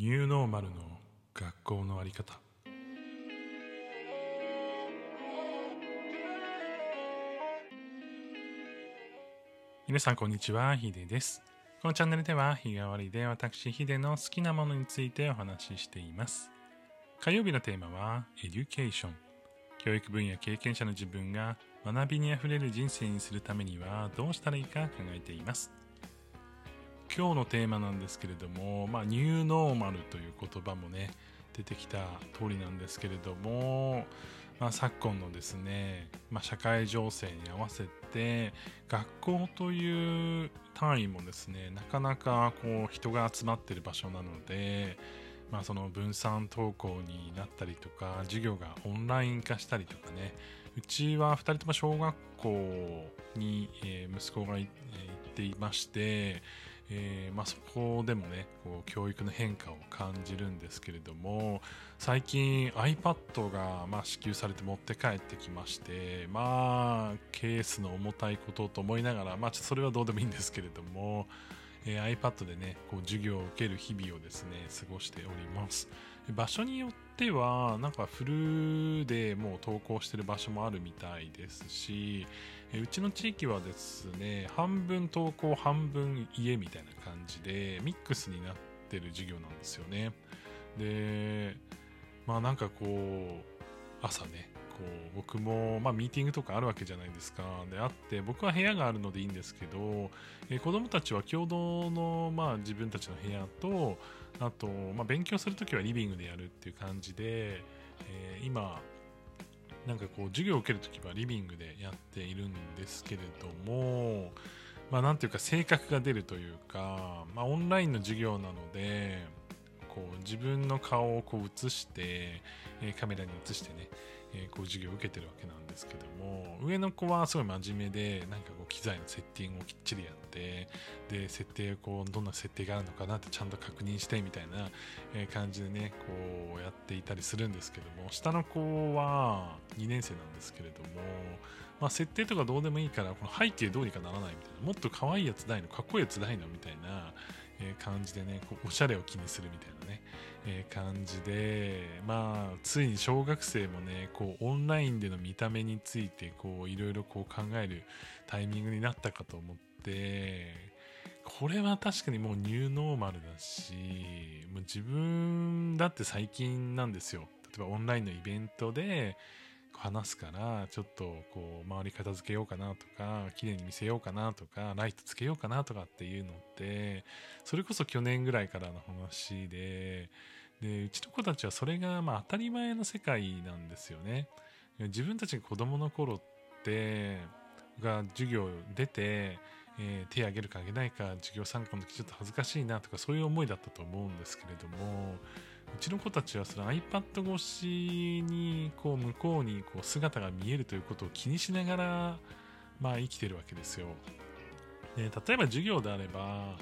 ニューノーマルの学校のあり方。皆さんこんにちは。ヒデです。このチャンネルでは日替わりで私ヒデの好きなものについてお話ししています。火曜日のテーマはエデュケーション教育分野経験者の自分が学びにあふれる人生にするためにはどうしたらいいか考えています。今日のテーマなんですけれども、まあ、ニューノーマルという言葉もね出てきた通りなんですけれども、まあ、昨今のですね、まあ、社会情勢に合わせて学校という単位もですねなかなかこう人が集まってる場所なので、まあ、その分散登校になったりとか授業がオンライン化したりとかねうちは2人とも小学校に、え息子が行っていましてえー、まあ、そこでもねこう教育の変化を感じるんですけれども最近 iPad がまあ支給されて持って帰ってきましてまあケースの重たいことと思いながら、まあ、それはどうでもいいんですけれども、えー、iPad でねこう授業を受ける日々をですね過ごしております。場所によってはなんかフルでもう投稿してる場所もあるみたいですしうちの地域はですね半分投稿半分家みたいな感じでミックスになってる授業なんですよね。でまあなんかこう朝ねこう僕も、まあ、ミーティングとかあるわけじゃないですか。であって僕は部屋があるのでいいんですけど、えー、子供たちは共同の、まあ、自分たちの部屋とあと、まあ、勉強するときはリビングでやるっていう感じで、えー、今なんかこう授業を受けるときはリビングでやっているんですけれどもまあなんていうか性格が出るというか、まあ、オンラインの授業なので自分の顔をこう映して、カメラに映してねえー、こう授業を受けてるわけなんですけども上の子はすごい真面目でなんかこう機材のセッティングをきっちりやってで設定こうどんな設定があるのかなってちゃんと確認してみたいな、感じでねこうやっていたりするんですけども下の子は2年生なんですけれどもまあ、設定とかどうでもいいからこの背景どうにかならないみたいなもっと可愛いやつないのかっこいいやつないのみたいな、え感じでねこうおしゃれを気にするみたいなね、え感じでまあついに小学生もねこうオンラインでの見た目についてこういろいろこう考えるタイミングになったかと思ってこれは確かにもうニューノーマルだしもう自分だって最近なんですよ。例えばオンラインのイベントで話すからちょっとこう周り片付けようかなとか綺麗に見せようかなとかライトつけようかなとかっていうのってそれこそ去年ぐらいからの話ででうちの子たちはそれがまあ当たり前の世界なんですよね。自分たちが子供の頃ってが授業出てえー、手を挙げるか挙げないか授業参加の時ちょっと恥ずかしいなとかそういう思いだったと思うんですけれどもうちの子たちはその iPad 越しにこう向こうにこう姿が見えるということを気にしながら、まあ、生きてるわけですよ。で例えば授業であれば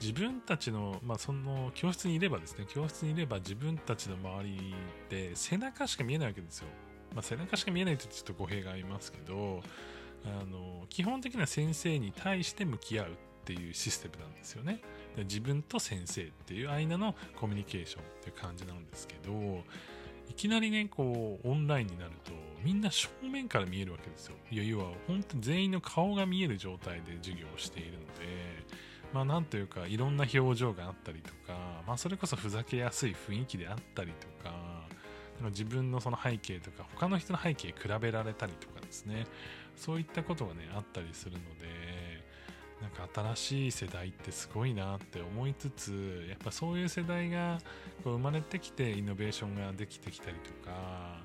自分たちの,、まあ、その教室にいればですね教室にいれば自分たちの周りで背中しか見えないわけですよ。まあ、背中しか見えないとちょっと語弊がありますけどあの基本的な先生に対して向き合うっていうシステムなんですよね。自分と先生っていう間のコミュニケーションっていう感じなんですけど、いきなりね、こう、オンラインになると、みんな正面から見えるわけですよ。いや、要は、本当に全員の顔が見える状態で授業をしているので、まあ、なんというか、いろんな表情があったりとか、まあ、それこそふざけやすい雰囲気であったりとか、自分のその背景とか、他の人の背景比べられたりとかですね、そういったことがね、あったりするので、なんか新しい世代ってすごいなって思いつつやっぱそういう世代がこう生まれてきてイノベーションができてきたりとか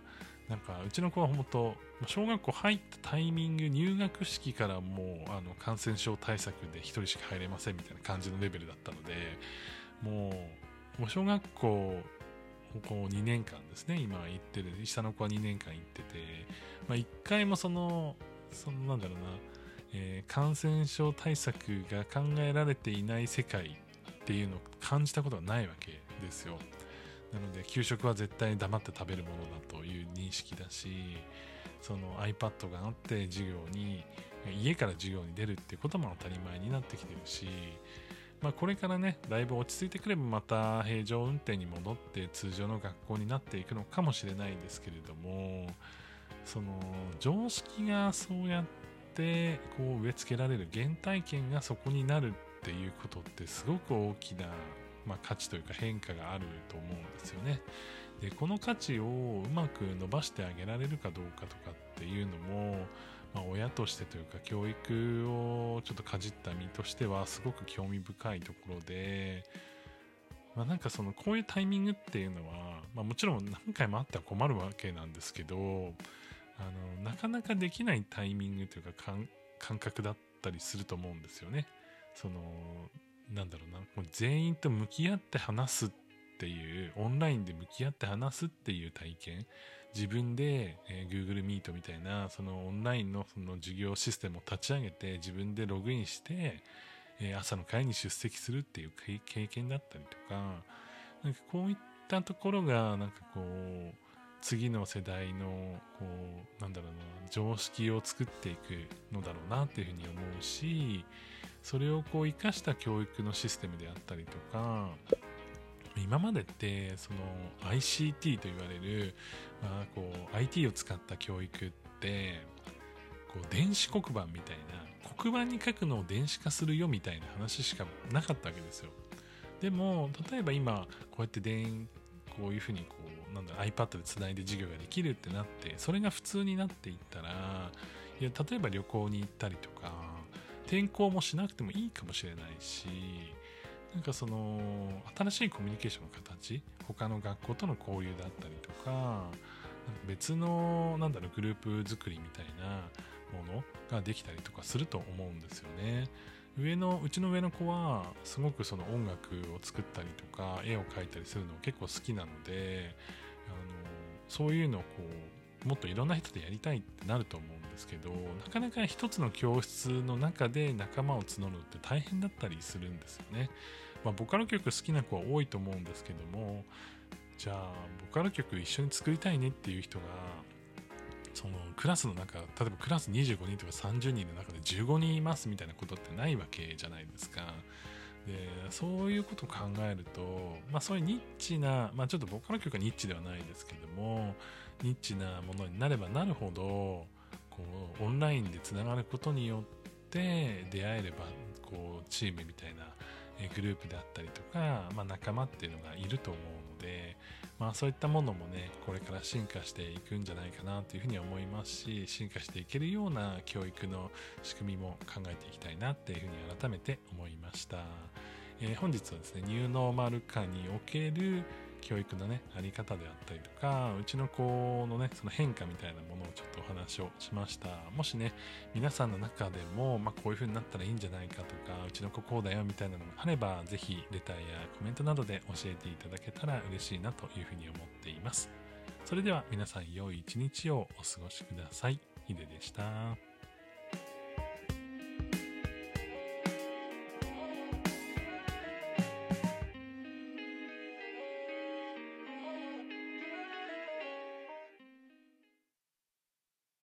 なんかうちの子は本当小学校入ったタイミング入学式からもうあの感染症対策で1人しか入れませんみたいな感じのレベルだったのでもうもう小学校こう2年間ですね今行ってる。下の子は2年間行ってて、まあ、1回もそのそのなんだろうなえー、感染症対策が考えられていない世界っていうのを感じたことがないわけですよ。なので給食は絶対黙って食べるものだという認識だしその iPad があって授業に家から授業に出るっていうことも当たり前になってきてるしまあ、これからね、だいぶ落ち着いてくればまた平常運転に戻って通常の学校になっていくのかもしれないんですけれども、その常識がそうやっててこう植え付けられる原体験がそこになるっていうことってすごく大きな、まあ、価値というか変化があると思うんですよね。でこの価値をうまく伸ばしてあげられるかどうかとかっていうのも、まあ、親としてというか教育をちょっとかじった身としてはすごく興味深いところで、まあ、なんかそのこういうタイミングっていうのは、まあ、もちろん何回もあっては困るわけなんですけどあのなかなかできないタイミングというか感覚だったりすると思うんですよね。そのなんだろうなもう全員と向き合って話すっていうオンラインで向き合って話すっていう体験自分で、えー、Google Meet みたいなそのオンラインのその授業システムを立ち上げて自分でログインして、えー、朝の会に出席するっていう経験だったりとかなんかこういったところがなんかこう次の世代のこうなんだろうな常識を作っていくのだろうなっていうふうに思うしそれをこう生かした教育のシステムであったりとか今までってその ICT と言われる、まあ、こう IT を使った教育ってこう電子黒板みたいな黒板に書くのを電子化するよみたいな話しかなかったわけですよ。でも例えば今こうやってこういうふうになんだ iPad でつないで授業ができるってなってそれが普通になっていったらいや例えば旅行に行ったりとか転校もしなくてもいいかもしれないしなんかその新しいコミュニケーションの形他の学校との交流だったりとか別のなんだろうグループ作りみたいなものができたりとかすると思うんですよね。上のうちの上の子はすごくその音楽を作ったりとか絵を描いたりするの結構好きなのであのそういうのをこうもっといろんな人でやりたいってなると思うんですけどなかなか一つの教室の中で仲間を募るって大変だったりするんですよね。まあ、ボカロ曲好きな子は多いと思うんですけどもじゃあボカロ曲一緒に作りたいねっていう人がそのクラスの中例えばクラス25人とか30人の中で15人いますみたいなことってないわけじゃないですか。でそういうことを考えると、まあ、そういうニッチな、まあ、ちょっとボカロ曲はニッチではないですけどもニッチなものになればなるほどこうオンラインでつながることによって出会えればこうチームみたいなグループであったりとか、まあ、仲間っていうのがいると思うので、まあ、そういったものもねこれから進化していくんじゃないかなというふうに思いますし進化していけるような教育の仕組みも考えていきたいなっていうふうに改めて思いました、えー、本日はですねニューノーマル化における教育のね、あり方であったりとか、うちの子のね、その変化みたいなものをちょっとお話をしました。もしね、皆さんの中でも、まあ、こういう風になったらいいんじゃないかとか、うちの子こうだよみたいなのがあれば、ぜひレターやコメントなどで教えていただけたら嬉しいなというふうに思っています。それでは皆さん良い一日をお過ごしください。ヒデでした。